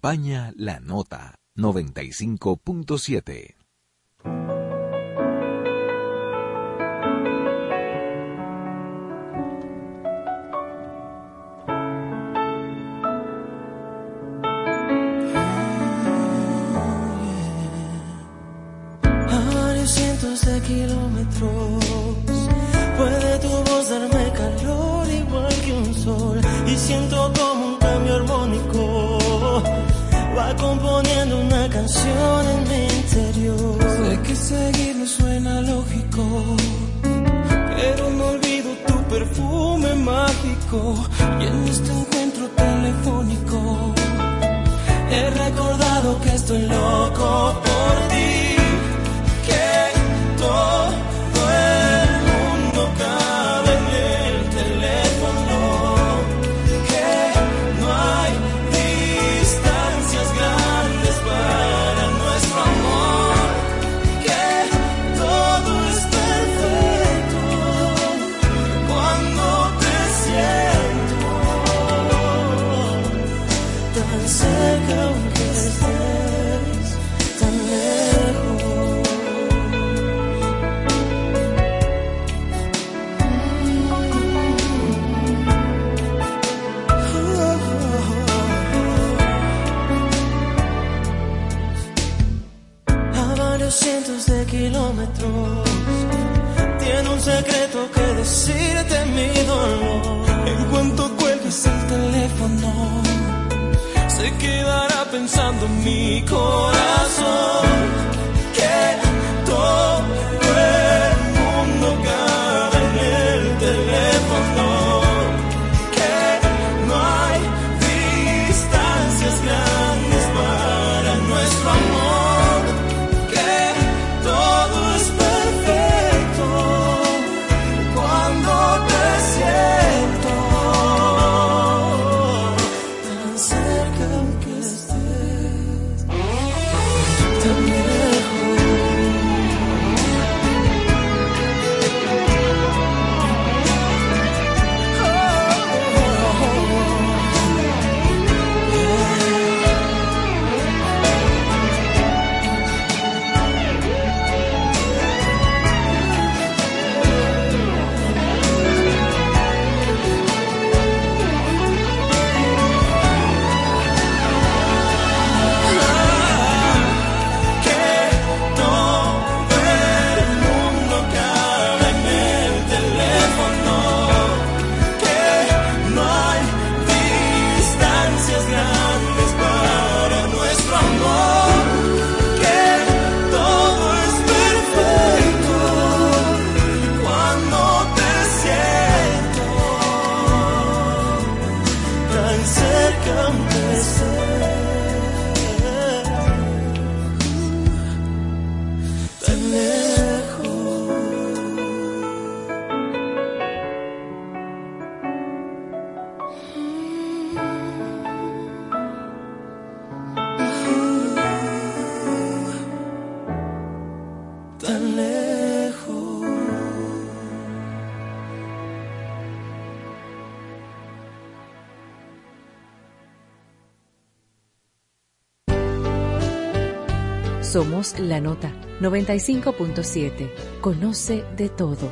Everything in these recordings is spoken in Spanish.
acompaña la nota 95.7. La nota 95.7. Conoce de todo.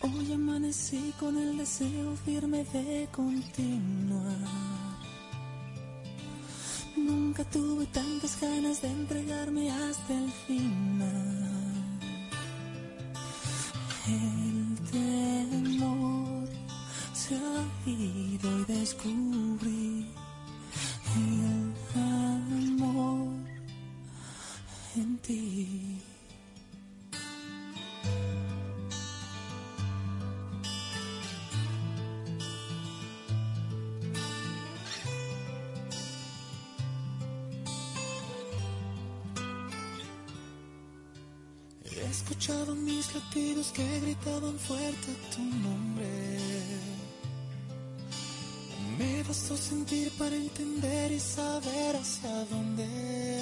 Hoy amanecí con el deseo firme de continuar Nunca tuve tantas ganas de entregarme hasta el final. latidos que gritaban fuerte tu nombre. Me bastó sentir para entender y saber hacia dónde.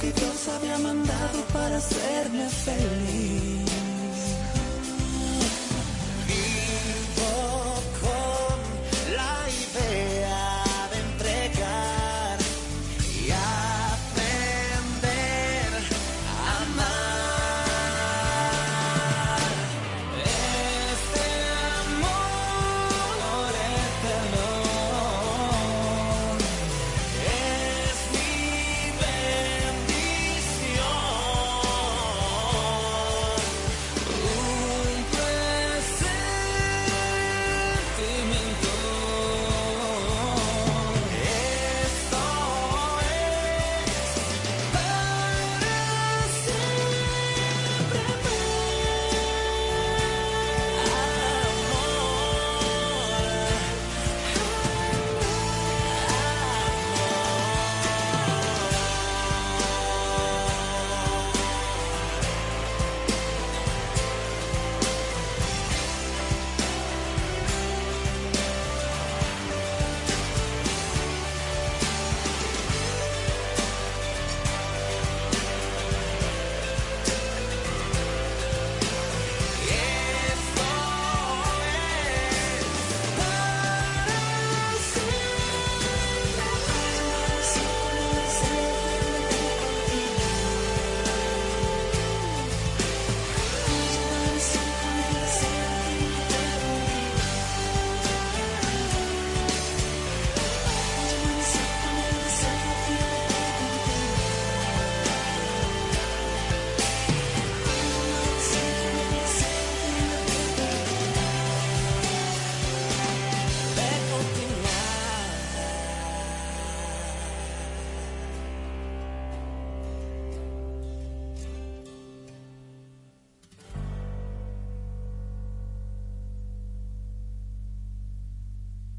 Que Dios había mandado para hacerme feliz.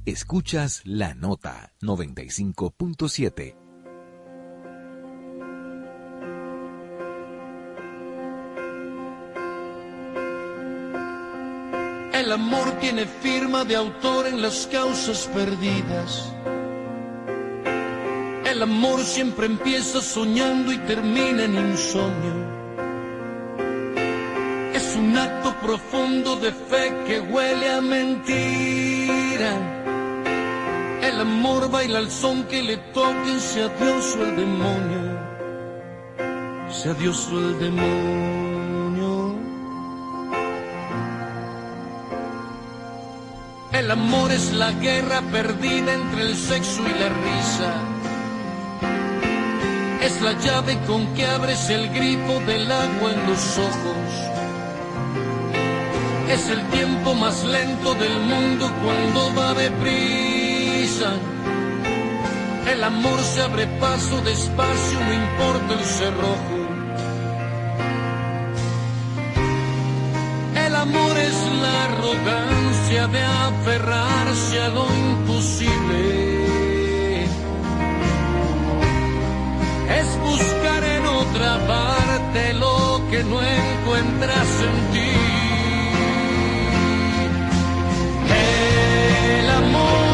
Escuchas la nota 95.7. El amor tiene firma de autor en las causas perdidas. El amor siempre empieza soñando y termina en insomnio. Es un acto profundo de fe que huele a mentira. El amor baila al son que le toquen, sea Dios o el demonio. Sea Dios o el demonio. El amor es la guerra perdida entre el sexo y la risa. Es la llave con que abres el grifo del agua en los ojos. Es el tiempo más lento del mundo cuando va deprisa. El amor se abre paso despacio, no importa el cerrojo. El amor es la arrogancia de aferrarse a lo imposible. Es buscar en otra parte lo que no encuentras en ti. El amor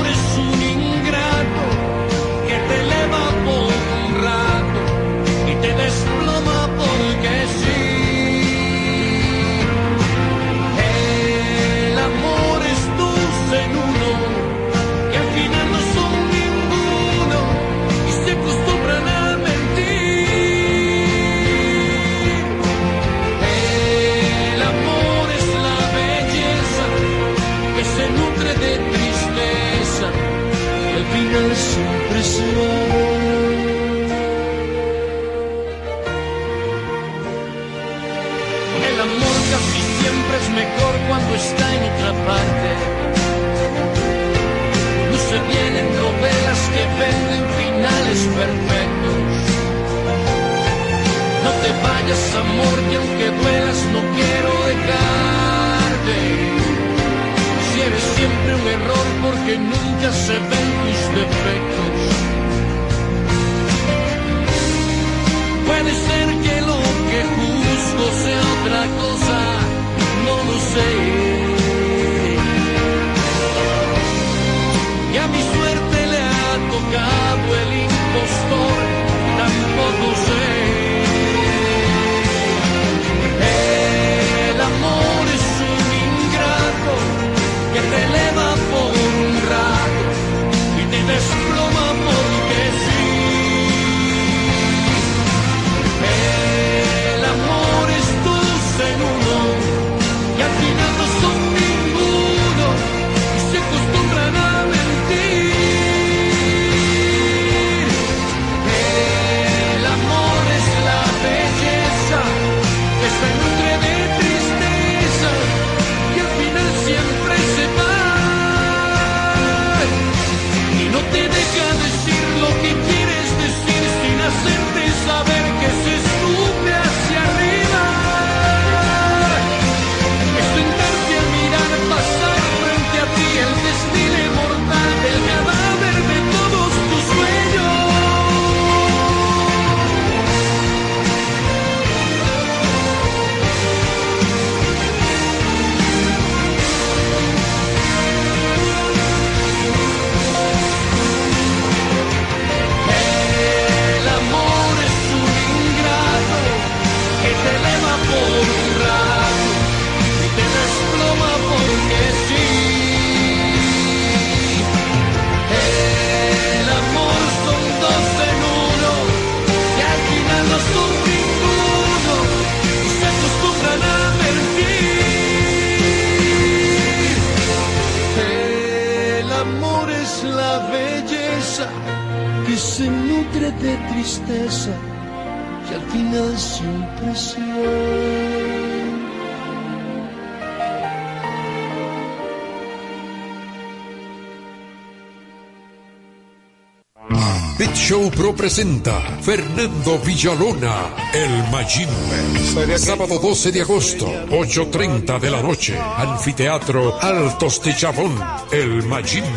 presenta Fernando Villalona, el Mayimbe. Sábado 12 de agosto, 8.30 de la noche, Anfiteatro Altos de Chabón, el Mayimbe.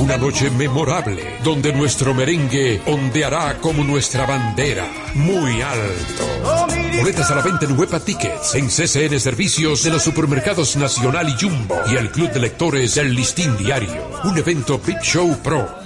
Una noche memorable, donde nuestro merengue ondeará como nuestra bandera, muy alto. Boletas a la venta en Huepa Tickets, en CCN Servicios de los supermercados Nacional y Jumbo y el Club de Lectores del Listín Diario. Un evento Pit Show Pro.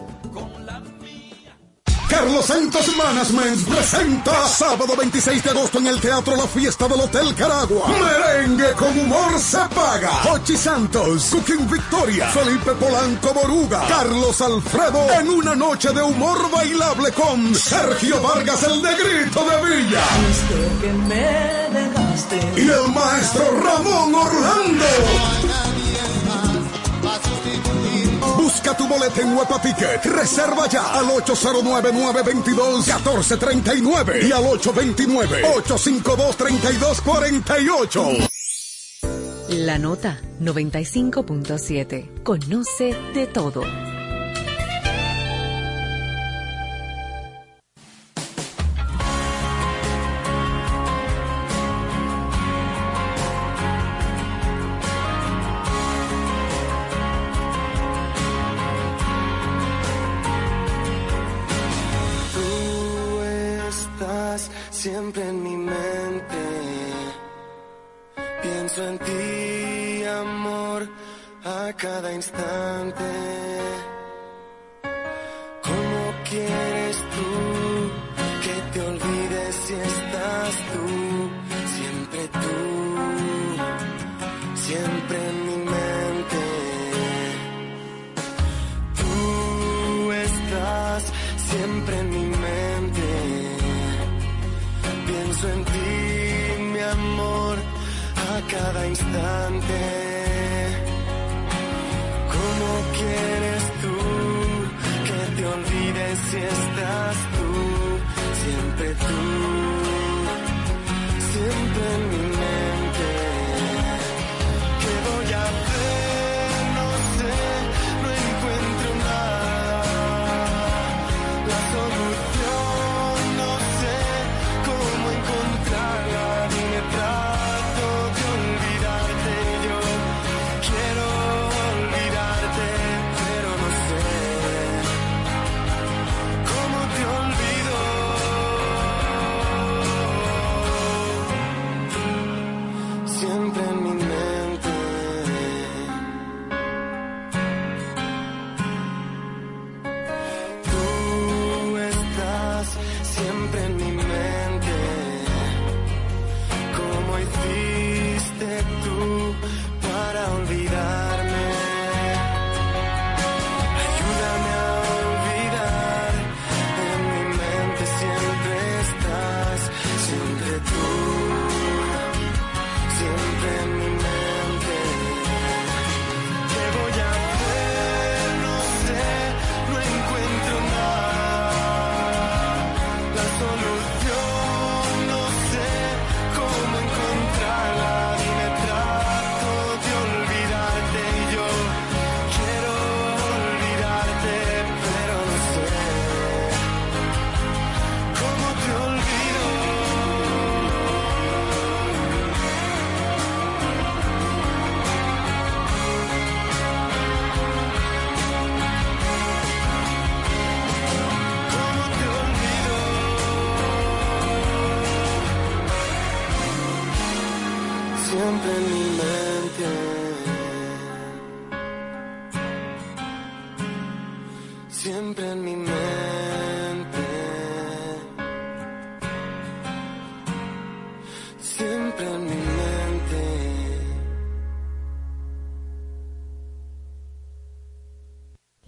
Carlos Santos Management presenta sábado 26 de agosto en el Teatro La Fiesta del Hotel Caragua. Merengue con humor se paga. Hochi Santos, Cooking Victoria, Felipe Polanco Boruga, Carlos Alfredo en una noche de humor bailable con Sergio Vargas el Negrito de Villa. Y el maestro Ramón Orlando. Busca tu boleta en Huepa Ticket. Reserva ya al 809-922-1439 y al 829-852-3248. La nota 95.7. Conoce de todo.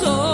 corazón.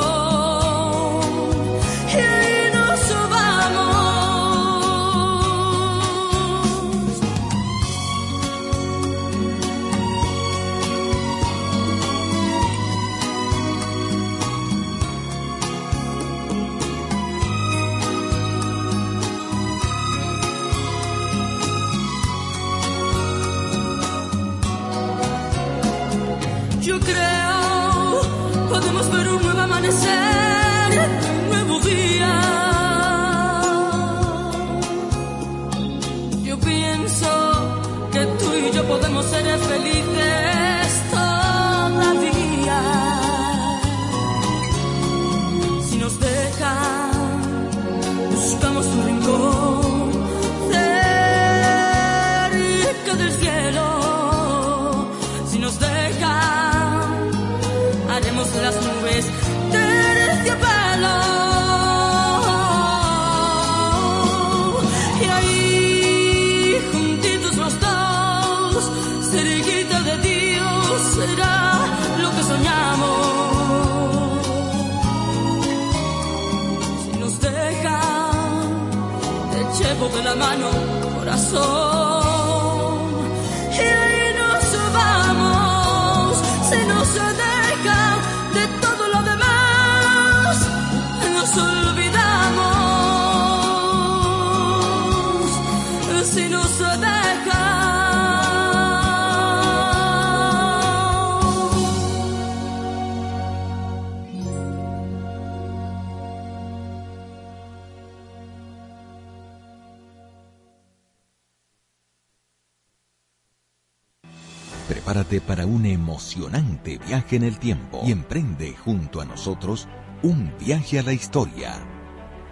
viaje en el tiempo y emprende junto a nosotros un viaje a la historia.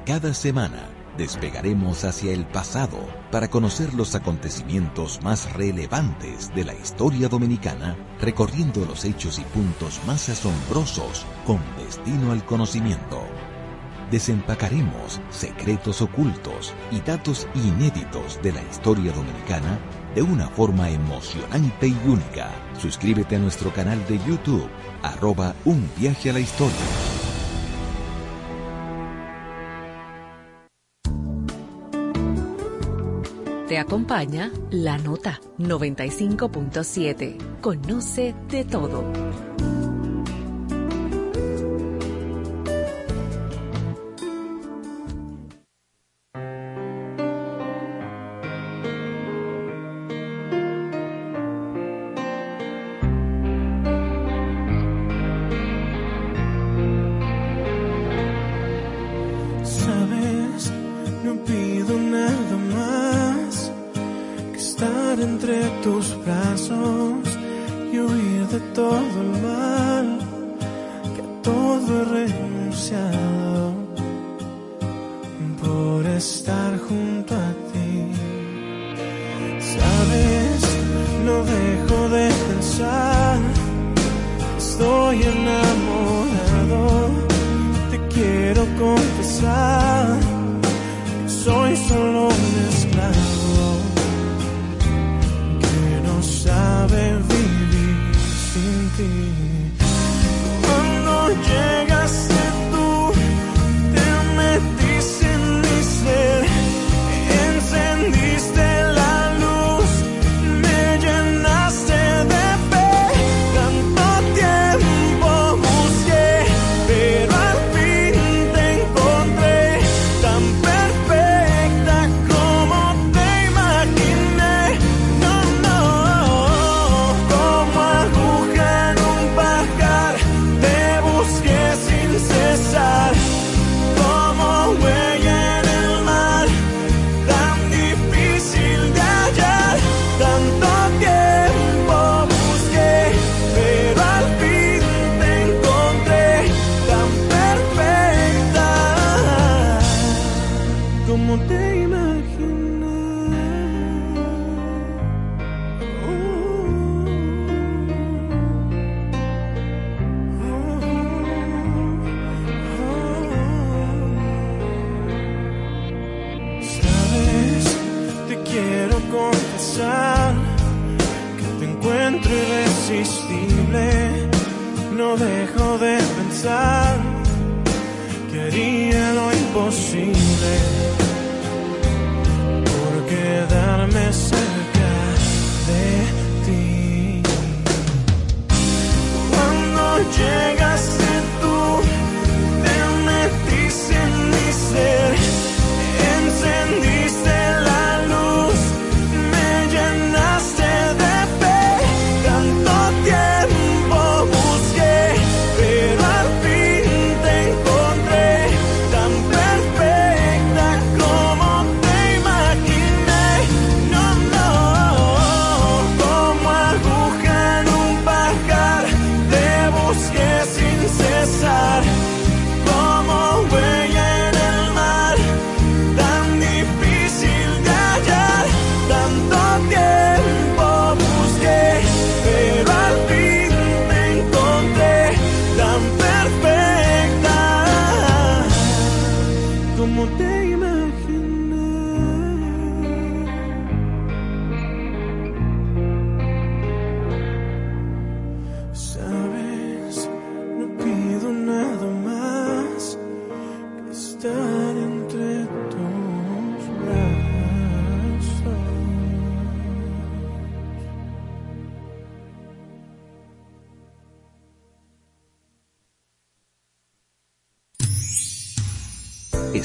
Cada semana despegaremos hacia el pasado para conocer los acontecimientos más relevantes de la historia dominicana, recorriendo los hechos y puntos más asombrosos con destino al conocimiento. Desempacaremos secretos ocultos y datos inéditos de la historia dominicana de una forma emocionante y única. Suscríbete a nuestro canal de YouTube, arroba un viaje a la historia. Te acompaña La Nota 95.7. Conoce de todo.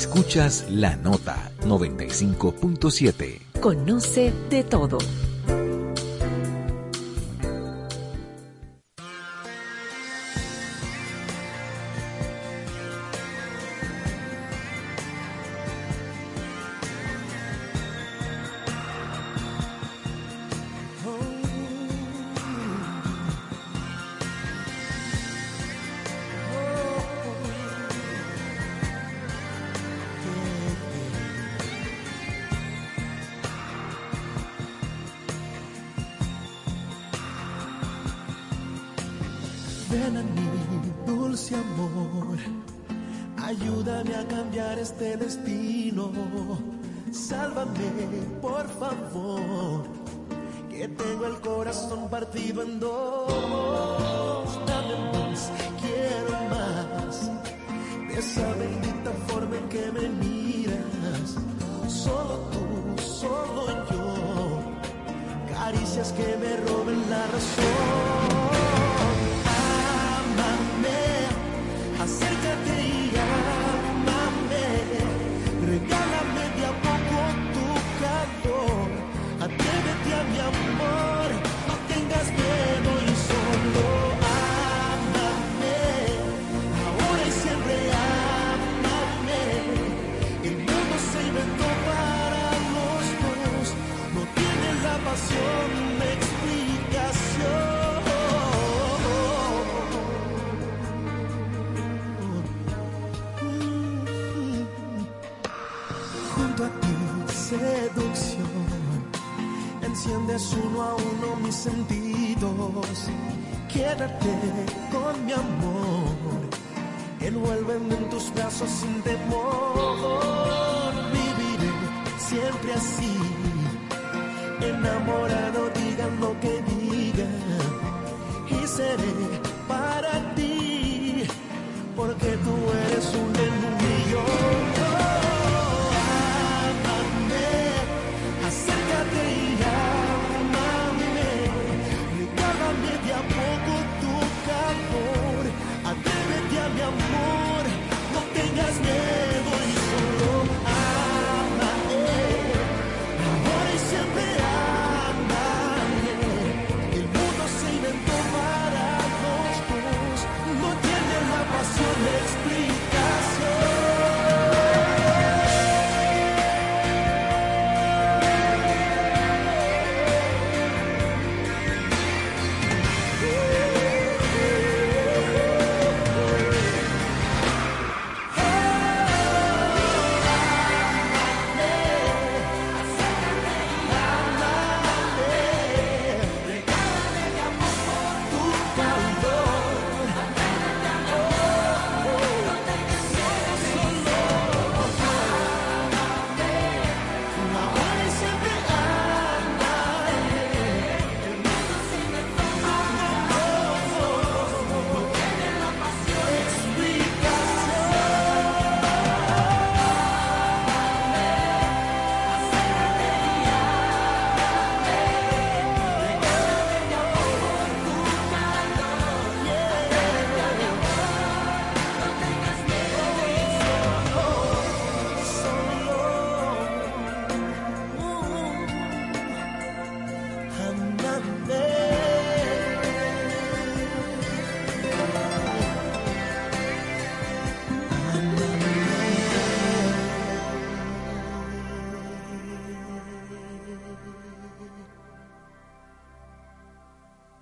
Escuchas la nota 95.7. Conoce de todo. sentidos. Quédate con mi amor, envuélveme en tus brazos sin temor. Viviré siempre así, enamorado, digan lo que digan, y seré para ti, porque tú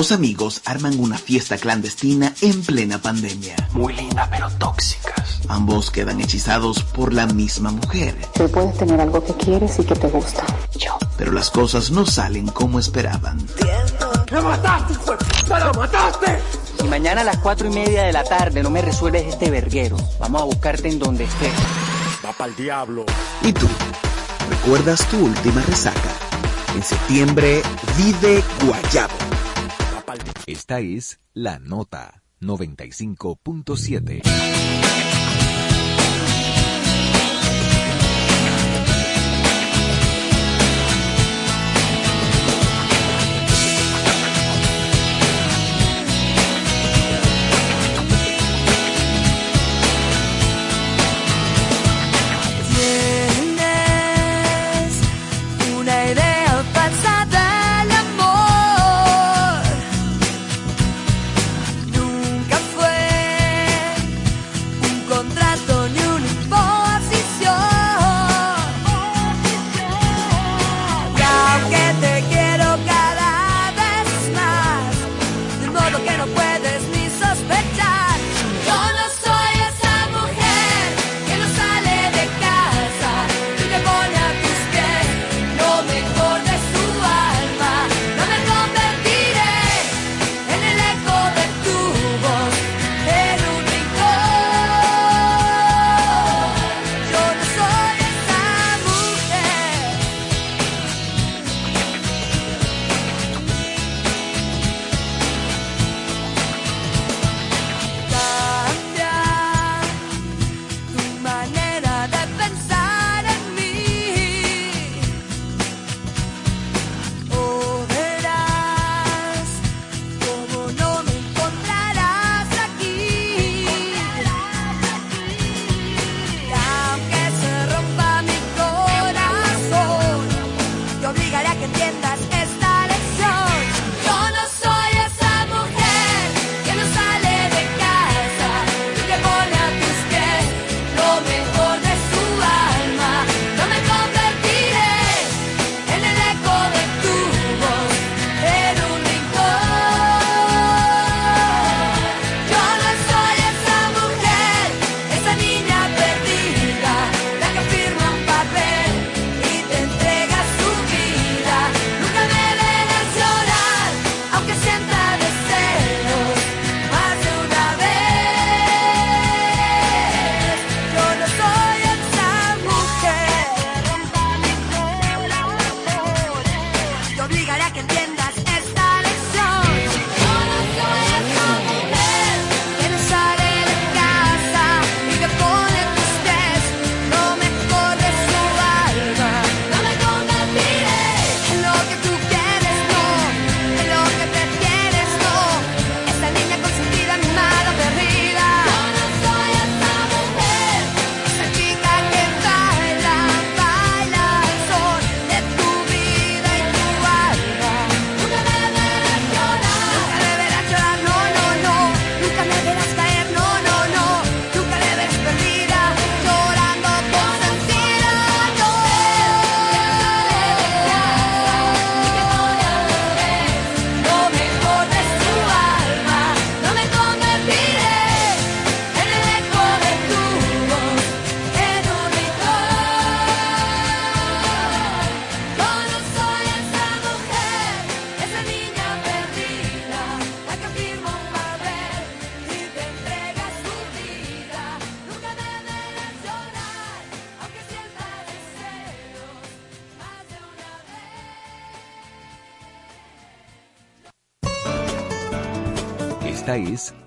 dos amigos arman una fiesta clandestina en plena pandemia. Muy linda, pero tóxicas. Ambos quedan hechizados por la misma mujer. Tú puedes tener algo que quieres y que te gusta. Yo. Pero las cosas no salen como esperaban. ¡Me mataste, fue! ¡Me lo mataste! Si mañana a las cuatro y media de la tarde no me resuelves este verguero, vamos a buscarte en donde estés. Va para el diablo. ¿Y tú? ¿Recuerdas tu última resaca? En septiembre, vive Guayabo esta es la nota 95.7.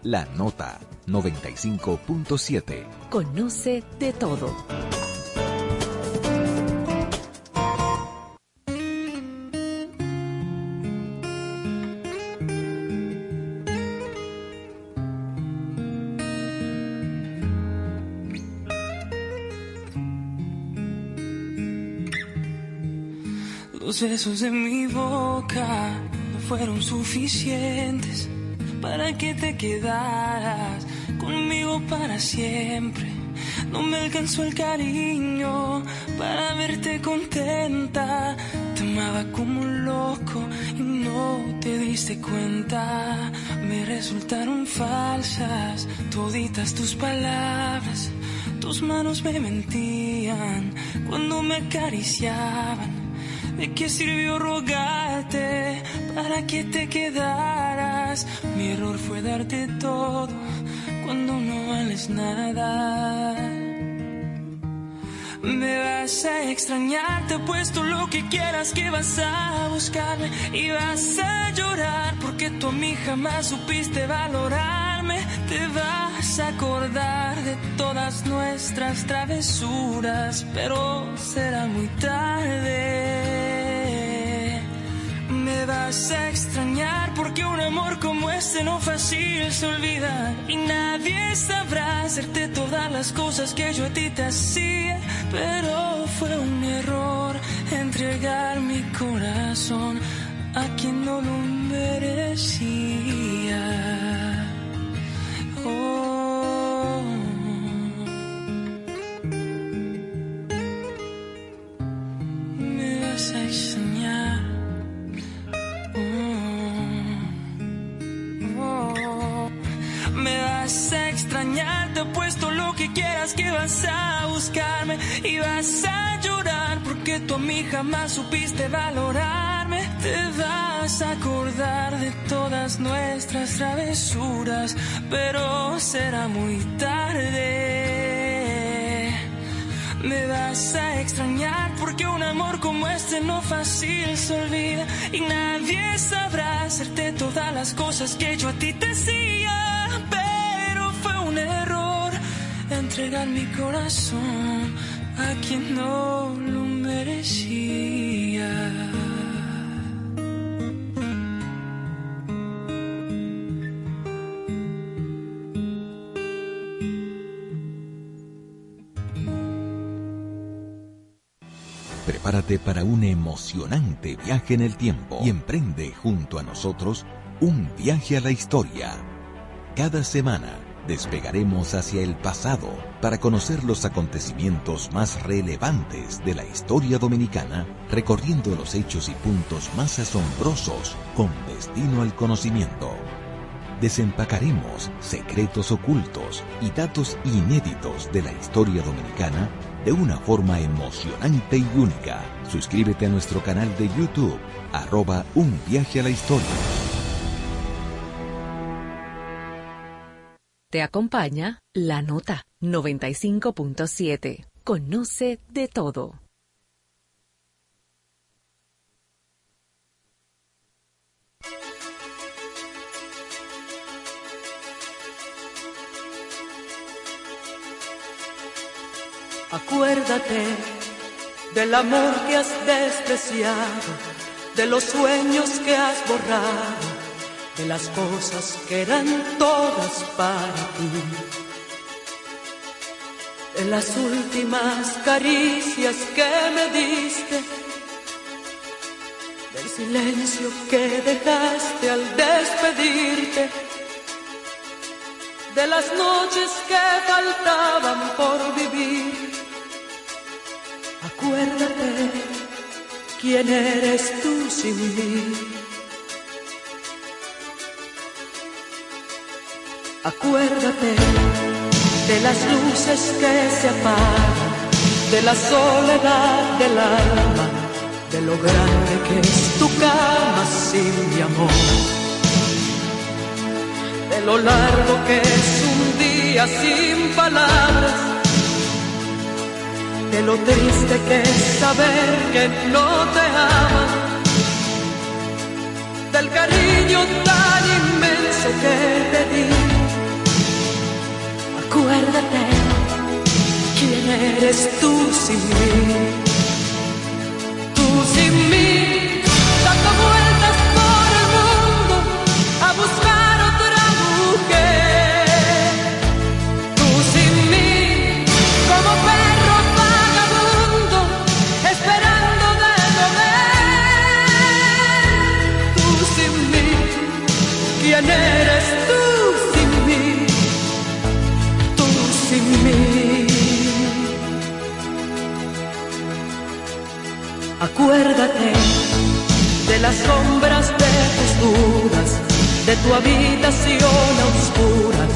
La Nota 95.7. Conoce de todo. Los besos de mi boca no fueron suficientes para que te quedaras conmigo para siempre. No me alcanzó el cariño para verte contenta. Te amaba como un loco y no te diste cuenta. Me resultaron falsas toditas tus palabras. Tus manos me mentían cuando me acariciaban ¿De qué sirvió rogarte para que te quedaras? Mi error fue darte todo cuando no vales nada. Me vas a extrañar, te puesto lo que quieras que vas a buscarme y vas a llorar porque tú a mí jamás supiste valorarme. Te vas a acordar de todas nuestras travesuras, pero será muy tarde. Me vas a extrañar porque un amor como este no fácil se olvida y nadie sabrá hacerte todas las cosas que yo a ti te hacía, pero fue un error entregar mi corazón a quien no lo merecía. Oh. Puesto lo que quieras que vas a buscarme y vas a llorar porque tú a mí jamás supiste valorarme. Te vas a acordar de todas nuestras travesuras, pero será muy tarde. Me vas a extrañar porque un amor como este no fácil se olvida y nadie sabrá hacerte todas las cosas que yo a ti te hacía. Entregar mi corazón a quien no lo merecía. Prepárate para un emocionante viaje en el tiempo y emprende junto a nosotros un viaje a la historia. Cada semana despegaremos hacia el pasado para conocer los acontecimientos más relevantes de la historia dominicana, recorriendo los hechos y puntos más asombrosos con destino al conocimiento. Desempacaremos secretos ocultos y datos inéditos de la historia dominicana de una forma emocionante y única. Suscríbete a nuestro canal de YouTube, arroba un viaje a la historia. Te acompaña La Nota 95.7. Conoce de todo. Acuérdate del amor que has despreciado, de los sueños que has borrado, de las cosas que eran todas para ti. De las últimas caricias que me diste, del silencio que dejaste al despedirte de las noches que faltaban por vivir. Acuérdate quién eres tú sin mí. Acuérdate de las luces que se apagan, de la soledad del alma, de lo grande que es tu cama sin mi amor de lo largo que es un día sin palabras, de lo triste que es saber que no te aman, del cariño tan inmenso que te di. Acuérdate quién eres tú sin mí, Acuérdate de las sombras de tus dudas de tu habitación a oscuras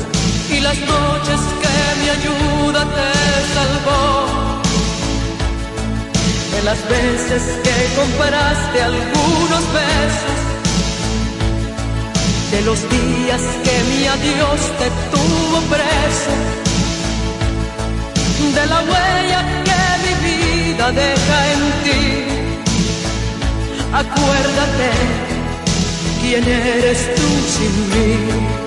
y las noches que mi ayuda te salvó. De las veces que compraste algunos besos, de los días que mi adiós te tuvo preso, de la huella que mi vida deja en ti. Acuérdate quién eres tú sin mí.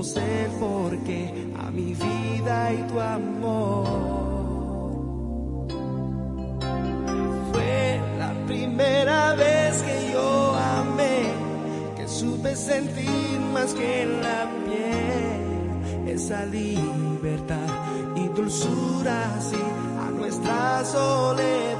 Dimos el porqué a mi vida y tu amor. Fue la primera vez que yo amé, que supe sentir más que en la piel esa libertad y dulzura así a nuestra soledad.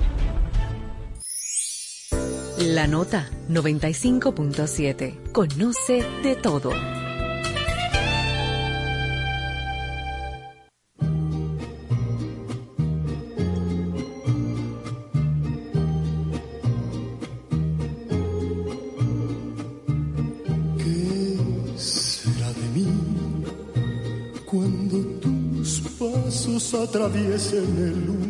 La nota 95.7. Conoce de todo. ¿Qué será de mí cuando tus pasos atraviesen el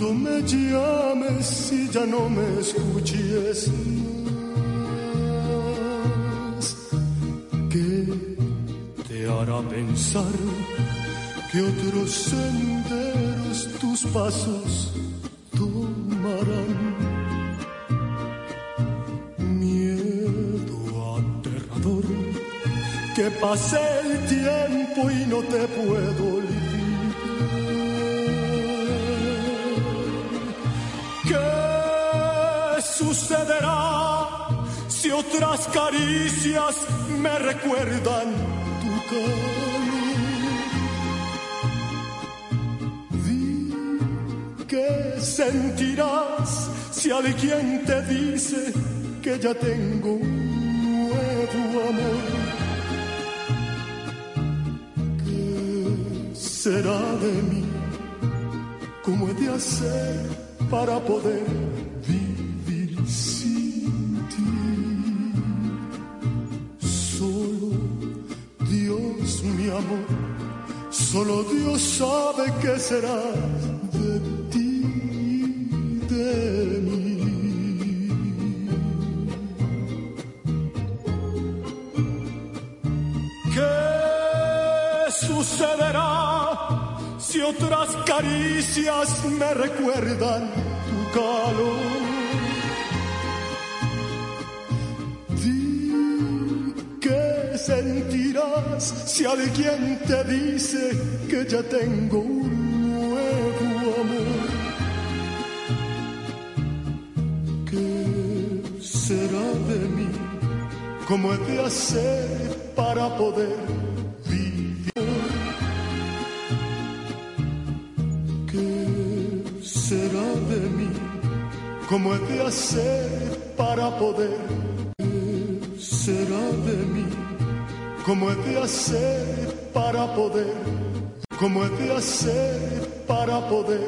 cuando me llames y ya no me escuches más? ¿Qué te hará pensar que otros senderos tus pasos tomarán? Que pase el tiempo y no te puedo olvidar. Sucederá si otras caricias me recuerdan tu calor? Di ¿Qué sentirás si alguien te dice que ya tengo un nuevo amor? ¿Qué será de mí? ¿Cómo he de hacer para poder sabe qué será de ti, de mí. ¿Qué sucederá si otras caricias me recuerdan tu calor? Di ¿Qué sentirás si alguien te dice que ya tengo un nuevo amor? ¿Qué será de mí? ¿Cómo he de hacer para poder vivir? ¿Qué será de mí? ¿Cómo he de hacer para poder? ¿Qué será de mí? ¿Cómo he de hacer para poder? ¿Cómo he de hacer para poder